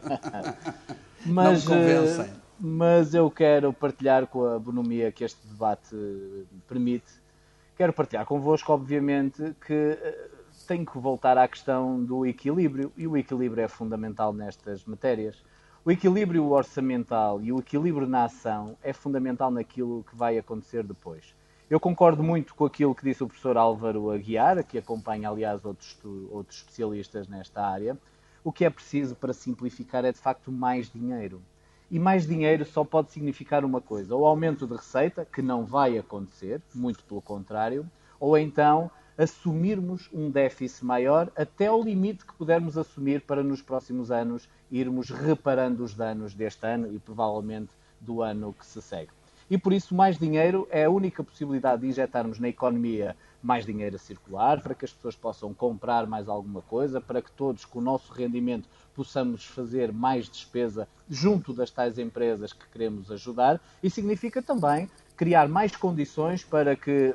mas, não me convencem mas eu quero partilhar com a bonomia que este debate permite. Quero partilhar convosco, obviamente, que eh, tenho que voltar à questão do equilíbrio, e o equilíbrio é fundamental nestas matérias. O equilíbrio orçamental e o equilíbrio na ação é fundamental naquilo que vai acontecer depois. Eu concordo muito com aquilo que disse o professor Álvaro Aguiar, que acompanha, aliás, outros, outros especialistas nesta área. O que é preciso para simplificar é, de facto, mais dinheiro. E mais dinheiro só pode significar uma coisa: ou aumento de receita, que não vai acontecer, muito pelo contrário, ou então assumirmos um déficit maior até ao limite que pudermos assumir para nos próximos anos irmos reparando os danos deste ano e provavelmente do ano que se segue. E por isso, mais dinheiro é a única possibilidade de injetarmos na economia mais dinheiro a circular, para que as pessoas possam comprar mais alguma coisa, para que todos, com o nosso rendimento, possamos fazer mais despesa junto das tais empresas que queremos ajudar. E significa também criar mais condições para que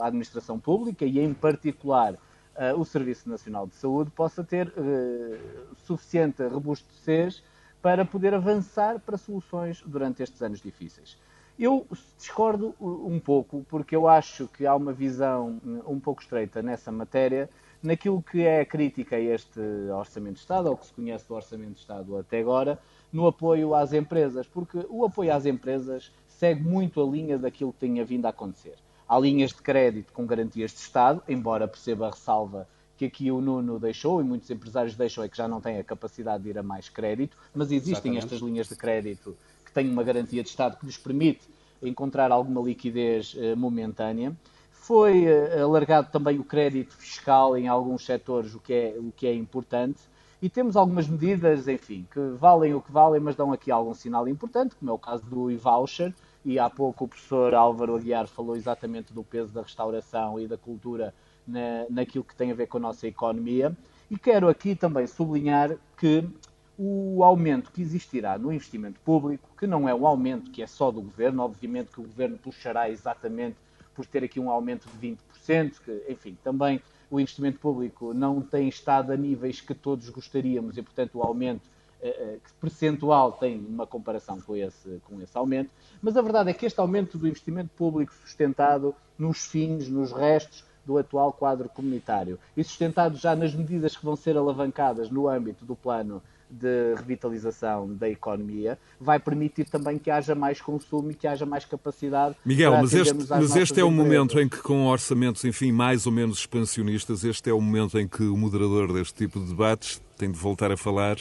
a administração pública e, em particular, uh, o Serviço Nacional de Saúde possa ter uh, suficiente robustez para poder avançar para soluções durante estes anos difíceis. Eu discordo um pouco, porque eu acho que há uma visão um pouco estreita nessa matéria, naquilo que é a crítica a este Orçamento de Estado, ou que se conhece do Orçamento de Estado até agora, no apoio às empresas, porque o apoio às empresas segue muito a linha daquilo que tinha vindo a acontecer. Há linhas de crédito com garantias de Estado, embora perceba a ressalva que aqui o Nuno deixou e muitos empresários deixam é que já não têm a capacidade de ir a mais crédito, mas existem Exatamente. estas linhas de crédito tem uma garantia de Estado que lhes permite encontrar alguma liquidez uh, momentânea. Foi uh, alargado também o crédito fiscal em alguns setores, o que, é, o que é importante. E temos algumas medidas, enfim, que valem o que valem, mas dão aqui algum sinal importante, como é o caso do e-voucher. E há pouco o professor Álvaro Aguiar falou exatamente do peso da restauração e da cultura na, naquilo que tem a ver com a nossa economia. E quero aqui também sublinhar que o aumento que existirá no investimento público, que não é um aumento que é só do governo, obviamente que o governo puxará exatamente por ter aqui um aumento de 20%, que, enfim, também o investimento público não tem estado a níveis que todos gostaríamos e, portanto, o aumento eh, eh, percentual tem uma comparação com esse, com esse aumento, mas a verdade é que este aumento do investimento público sustentado nos fins, nos restos do atual quadro comunitário e sustentado já nas medidas que vão ser alavancadas no âmbito do plano de revitalização da economia vai permitir também que haja mais consumo e que haja mais capacidade. Miguel, mas este, mas este é o momento em que, com orçamentos, enfim, mais ou menos expansionistas, este é o momento em que o moderador deste tipo de debates tem de voltar a falar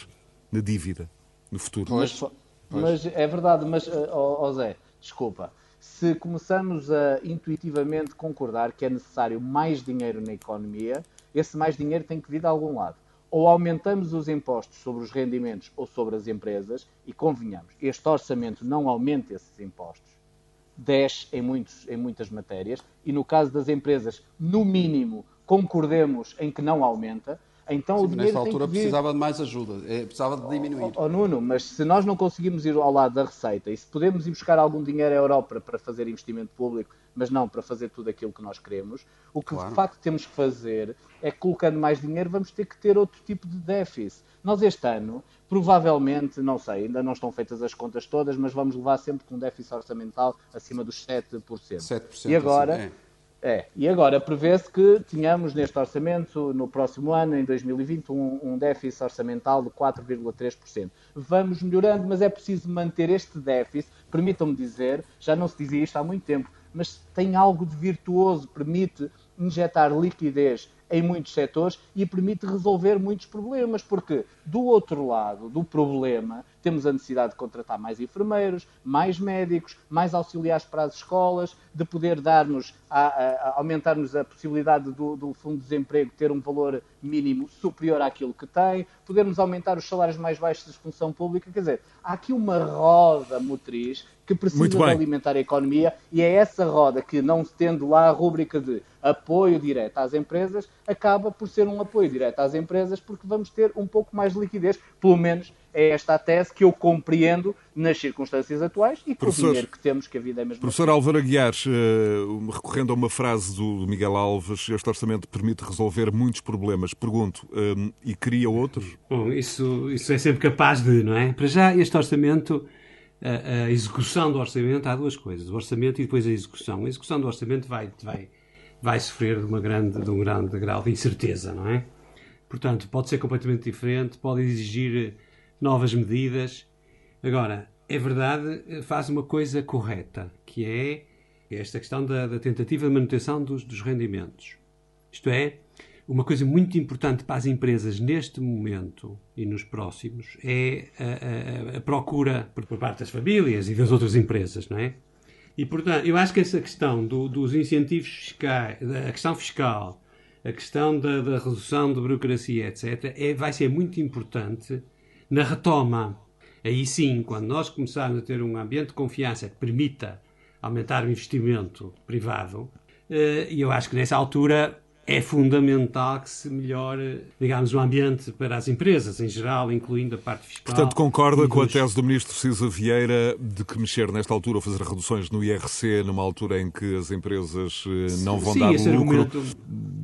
na dívida, no futuro. Pois, mas, mas é verdade, mas, oh, oh Zé, desculpa. Se começamos a intuitivamente concordar que é necessário mais dinheiro na economia, esse mais dinheiro tem que vir de algum lado ou aumentamos os impostos sobre os rendimentos ou sobre as empresas, e convenhamos, este orçamento não aumenta esses impostos, desce em, muitos, em muitas matérias, e no caso das empresas, no mínimo, concordemos em que não aumenta, Então Sim, o dinheiro nesta altura vir... precisava de mais ajuda, é, precisava de diminuir. Oh, oh, Nuno, mas se nós não conseguimos ir ao lado da receita e se podemos ir buscar algum dinheiro à Europa para fazer investimento público, mas não para fazer tudo aquilo que nós queremos, o que Claro. de facto temos que fazer é que colocando mais dinheiro vamos ter que ter outro tipo de déficit. Nós este ano, provavelmente, não sei, ainda não estão feitas as contas todas, mas vamos levar sempre com um déficit orçamental acima dos 7%. 7%, E agora, assim, é, e agora prevê-se que tenhamos neste orçamento, no próximo ano, em 2020, um, um déficit orçamental de 4,3%. Vamos melhorando, mas é preciso manter este déficit. Permitam-me dizer, já não se dizia isto há muito tempo, mas tem algo de virtuoso, permite injetar liquidez em muitos setores e permite resolver muitos problemas, porque do outro lado do problema temos a necessidade de contratar mais enfermeiros, mais médicos, mais auxiliares para as escolas, de poder dar-nos, a, a- a aumentar-nos a possibilidade do, do Fundo de Desemprego ter um valor mínimo superior àquilo que tem, podermos aumentar os salários mais baixos da função pública, quer dizer, há aqui uma roda motriz que precisa de alimentar a economia e é essa roda que, não tendo lá a rúbrica de apoio direto às empresas, acaba por ser um apoio direto às empresas porque vamos ter um pouco mais de liquidez, pelo menos é esta a tese que eu compreendo nas circunstâncias atuais e com Professor- o dinheiro que temos, que a vida é mesmo Professor Álvaro Aguiar, eh, recorrendo a uma frase do Miguel Alves, este orçamento permite resolver muitos problemas. Pergunto, eh, e cria outros? Bom, isso, isso é sempre capaz de, não é? Para já, este orçamento, a, a execução do orçamento, há duas coisas: o orçamento e depois a execução. A execução do orçamento vai, vai, vai sofrer de, uma grande, de um grande grau de incerteza, não é? Portanto, pode ser completamente diferente, pode exigir novas medidas. Agora, é verdade, faz uma coisa correta, que é esta questão da, da tentativa de manutenção dos, dos rendimentos. Isto é, uma coisa muito importante para as empresas neste momento e nos próximos é a, a- a procura por parte das famílias e das outras empresas, não é? E, portanto, eu acho que essa questão do- dos incentivos fiscais, a questão fiscal, a questão da, da redução da burocracia, etc., é, vai ser muito importante na retoma. Aí sim, quando nós começarmos a ter um ambiente de confiança que permita aumentar o investimento privado, eh, e eu acho que nessa altura é fundamental que se melhore, digamos, o ambiente para as empresas em geral, incluindo a parte fiscal. Portanto, concorda com a tese do Ministro Cisa Vieira de que mexer nesta altura ou fazer reduções no IRC numa altura em que as empresas eh, não vão Sim, dar lucro argumento-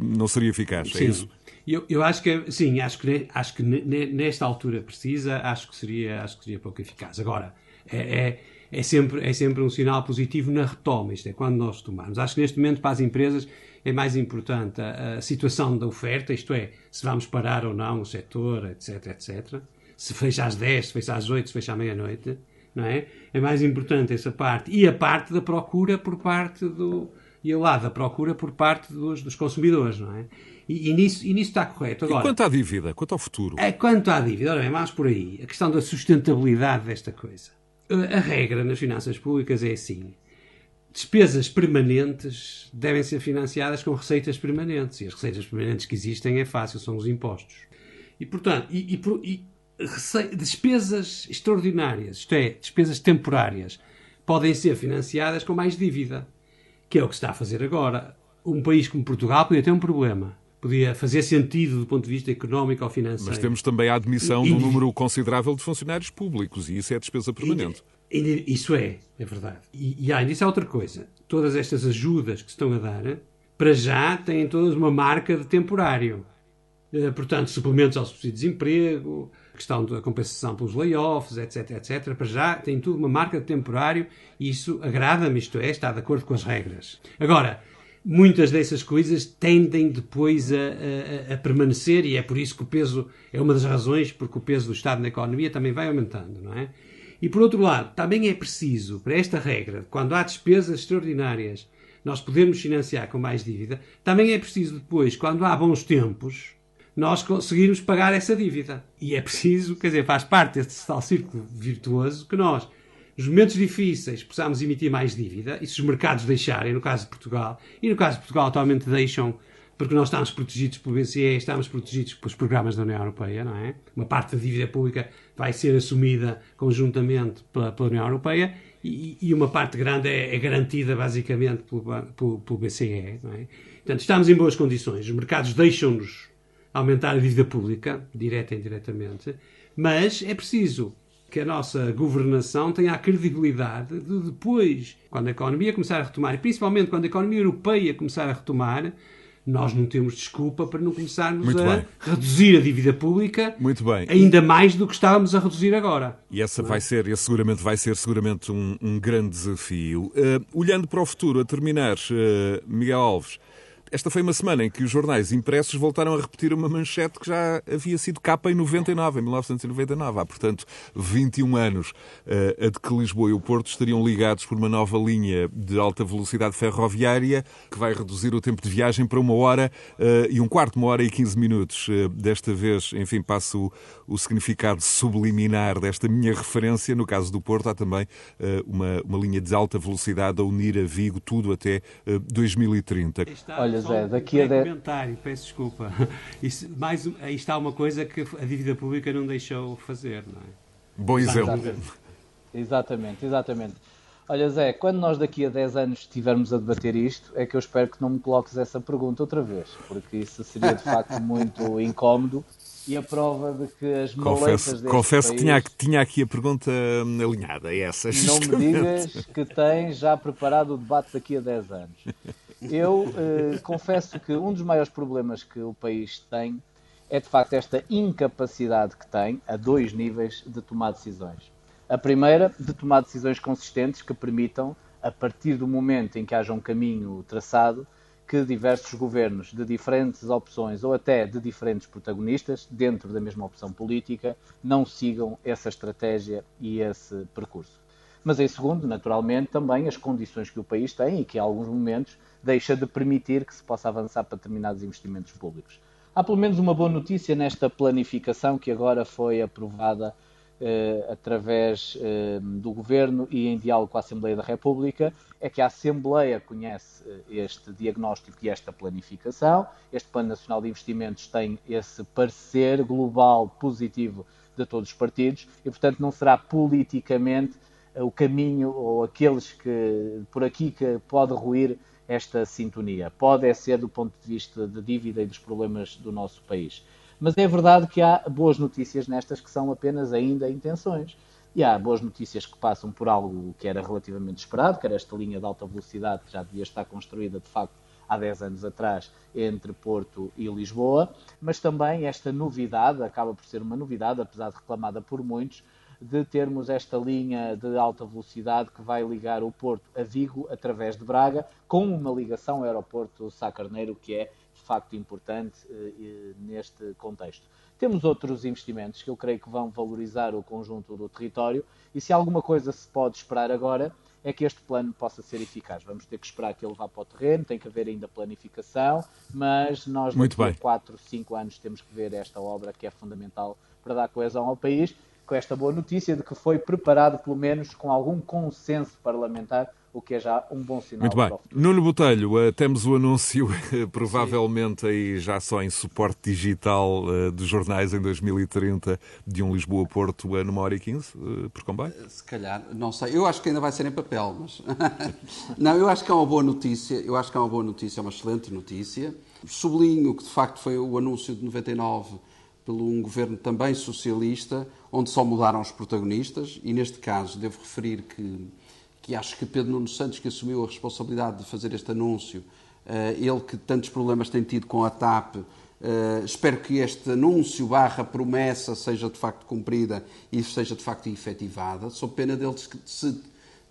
não seria eficaz, é Sim. isso? Eu, eu acho que é- sim, acho que, acho que ne- ne- nesta altura precisa, acho que seria, acho que seria pouco eficaz. Agora, é, é, é sempre, é sempre um sinal positivo na retoma, isto é, quando nós tomarmos. Acho que neste momento para as empresas é mais importante a, a situação da oferta, isto é, se vamos parar ou não o setor, etc, etc. Se fecha às 10, se fecha às 8, se fecha à meia-noite, não é? É mais importante essa parte. E a parte da procura por parte do... E o lado da procura por parte dos, dos consumidores, não é? E, e nisso, e nisso está correto. E Agora, quanto à dívida, quanto ao futuro? é, quanto à dívida, ora bem, vamos por aí. A questão da sustentabilidade desta coisa. A regra nas finanças públicas é assim. Despesas permanentes devem ser financiadas com receitas permanentes. E as receitas permanentes que existem é fácil, são os impostos. E, portanto, e, e e despesas extraordinárias, isto é, despesas temporárias, podem ser financiadas com mais dívida, que é o que se está a fazer agora. Um país como Portugal podia ter um problema. Podia fazer sentido do ponto de vista económico ou financeiro. Mas temos também a admissão E- de um número considerável de funcionários públicos e isso é despesa permanente. E- Isso é, é verdade. E, e além disso, há outra coisa. Todas estas ajudas que se estão a dar, para já, têm todas uma marca de temporário. Eh, Portanto, suplementos ao subsídio de desemprego, questão da compensação pelos layoffs, etc, etc. Para já, tem tudo uma marca de temporário e isso agrada-me, isto é, está de acordo com as regras. Agora, muitas dessas coisas tendem depois a, a- a- permanecer e é por isso que o peso, é uma das razões porque o peso do Estado na economia também vai aumentando, não é? E por outro lado, também é preciso, para esta regra, quando há despesas extraordinárias, nós podermos financiar com mais dívida, também é preciso depois, quando há bons tempos, nós conseguirmos pagar essa dívida. E é preciso, quer dizer, faz parte desse tal círculo virtuoso que nós, nos momentos difíceis, possamos emitir mais dívida, e se os mercados deixarem, no caso de Portugal, e no caso de Portugal atualmente deixam, porque nós estamos protegidos pelo BCE, estamos protegidos pelos programas da União Europeia, não é? Uma parte da dívida pública vai ser assumida conjuntamente pela, pela União Europeia e, e uma parte grande é, é garantida basicamente pelo, pelo, pelo BCE, não é? Portanto, estamos em boas condições. Os mercados deixam-nos aumentar a dívida pública, direta e indiretamente, mas é preciso que a nossa governação tenha a credibilidade de depois, quando a economia começar a retomar, e principalmente quando a economia europeia começar a retomar, nós não temos desculpa para não começarmos Muito a bem. reduzir a dívida pública Muito bem. ainda mais do que estávamos a reduzir agora. E essa vai ser, esse seguramente vai ser seguramente um, um grande desafio. Eh, olhando para o futuro, a terminar, eh, Miguel Alves, esta foi uma semana em que os jornais impressos voltaram a repetir uma manchete que já havia sido capa em 99, em 1999. Há, portanto, 21 anos eh, a de que Lisboa e o Porto estariam ligados por uma nova linha de alta velocidade ferroviária que vai reduzir o tempo de viagem para uma hora eh, e um quarto, uma hora e 15 minutos. Eh, desta vez, enfim, passo o, significado subliminar desta minha referência. No caso do Porto, há também uma, uma linha de alta velocidade a unir a Vigo, tudo até eh, 2030. Aí Olha, só um daqui a breve dez- comentário, peço desculpa. Isso, mais, um- aí está uma coisa que a dívida pública não deixou fazer, não é? Bom exemplo. Exatamente. Exatamente, exatamente. Olha, Zé, quando nós daqui a 10 anos estivermos a debater isto, é que eu espero que não me coloques essa pergunta outra vez, porque isso seria de facto muito incómodo e a prova de que as Confesso, deste confesso que país... tinha, aqui- tinha aqui a pergunta hum, alinhada, é essa. Não me justamente. digas que tens já preparado o debate daqui a 10 anos. Eu eh, confesso que um dos maiores problemas que o país tem é de facto esta incapacidade que tem, a dois níveis, de tomar decisões. A primeira, de tomar decisões consistentes que permitam, a partir do momento em que haja um caminho traçado, que diversos governos de diferentes opções ou até de diferentes protagonistas, dentro da mesma opção política, não sigam essa estratégia e esse percurso. Mas em segundo, naturalmente, também as condições que o país tem e que em alguns momentos deixa de permitir que se possa avançar para determinados investimentos públicos. Há pelo menos uma boa notícia nesta planificação que agora foi aprovada eh, através eh, do Governo e em diálogo com a Assembleia da República, é que a Assembleia conhece eh, este diagnóstico e esta planificação. Este Plano Nacional de Investimentos tem esse parecer global positivo de todos os partidos e, portanto, não será politicamente eh, o caminho ou aqueles que por aqui que pode ruir esta sintonia. Pode é ser do ponto de vista de dívida e dos problemas do nosso país. Mas é verdade que há boas notícias nestas que são apenas ainda intenções. E há boas notícias que passam por algo que era relativamente esperado, que era esta linha de alta velocidade que já devia estar construída de facto há 10 anos atrás entre Porto e Lisboa, mas também esta novidade, acaba por ser uma novidade, apesar de reclamada por muitos, de termos esta linha de alta velocidade que vai ligar o Porto a Vigo através de Braga, com uma ligação ao aeroporto Sá Carneiro, que é de facto importante eh, neste contexto. Temos outros investimentos que eu creio que vão valorizar o conjunto do território e se alguma coisa se pode esperar agora é que este plano possa ser eficaz. Vamos ter que esperar que ele vá para o terreno, tem que haver ainda planificação, mas nós Muito daqui a 4, 5 anos temos que ver esta obra que é fundamental para dar coesão ao país, com esta boa notícia de que foi preparado pelo menos com algum consenso parlamentar, o que é já um bom sinal Muito bem. para o futuro. Nuno Botelho, eh, temos o anúncio, eh, provavelmente aí já só em suporte digital eh, dos jornais em 2030, de um Lisboa-Porto a numa hora e 15, eh, por comboio? Se calhar, não sei. Eu acho que ainda vai ser em papel, mas. não, eu acho que é uma boa notícia. Eu acho que é uma boa notícia, é uma excelente notícia. Sublinho que de facto foi o anúncio de 99 pelo um governo também socialista, onde só mudaram os protagonistas, e neste caso devo referir que, que acho que Pedro Nuno Santos, que assumiu a responsabilidade de fazer este anúncio, eh, ele que tantos problemas tem tido com a TAP, eh, espero que este anúncio barra promessa seja de facto cumprida e seja de facto efetivada. Sou pena dele se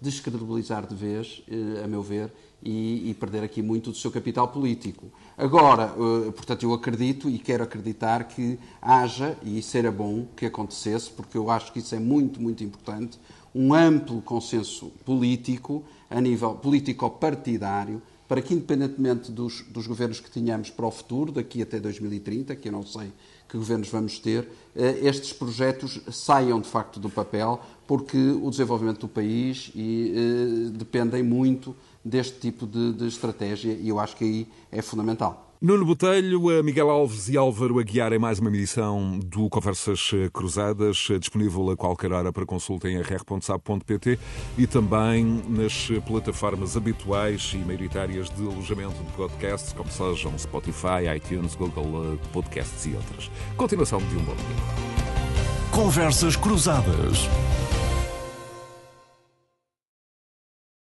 descredibilizar de vez, eh, a meu ver, e, e perder aqui muito do seu capital político. Agora, eh, portanto, eu acredito e quero acreditar que haja, e isso era bom que acontecesse, porque eu acho que isso é muito, muito importante, um amplo consenso político, a nível político-partidário, para que, independentemente dos, dos governos que tenhamos para o futuro, daqui até 2030, que eu não sei que governos vamos ter, eh, estes projetos saiam de facto do papel, porque o desenvolvimento do país e, eh, dependem muito deste tipo de, de estratégia e eu acho que aí é fundamental. Nuno Botelho, Miguel Alves e Álvaro Aguiar em mais uma edição do Conversas Cruzadas, disponível a qualquer hora para consulta em rr.sab.pt e também nas plataformas habituais e maioritárias de alojamento de podcasts, como sejam Spotify, iTunes, Google Podcasts e outras. Continuação de um bom dia. Conversas Cruzadas.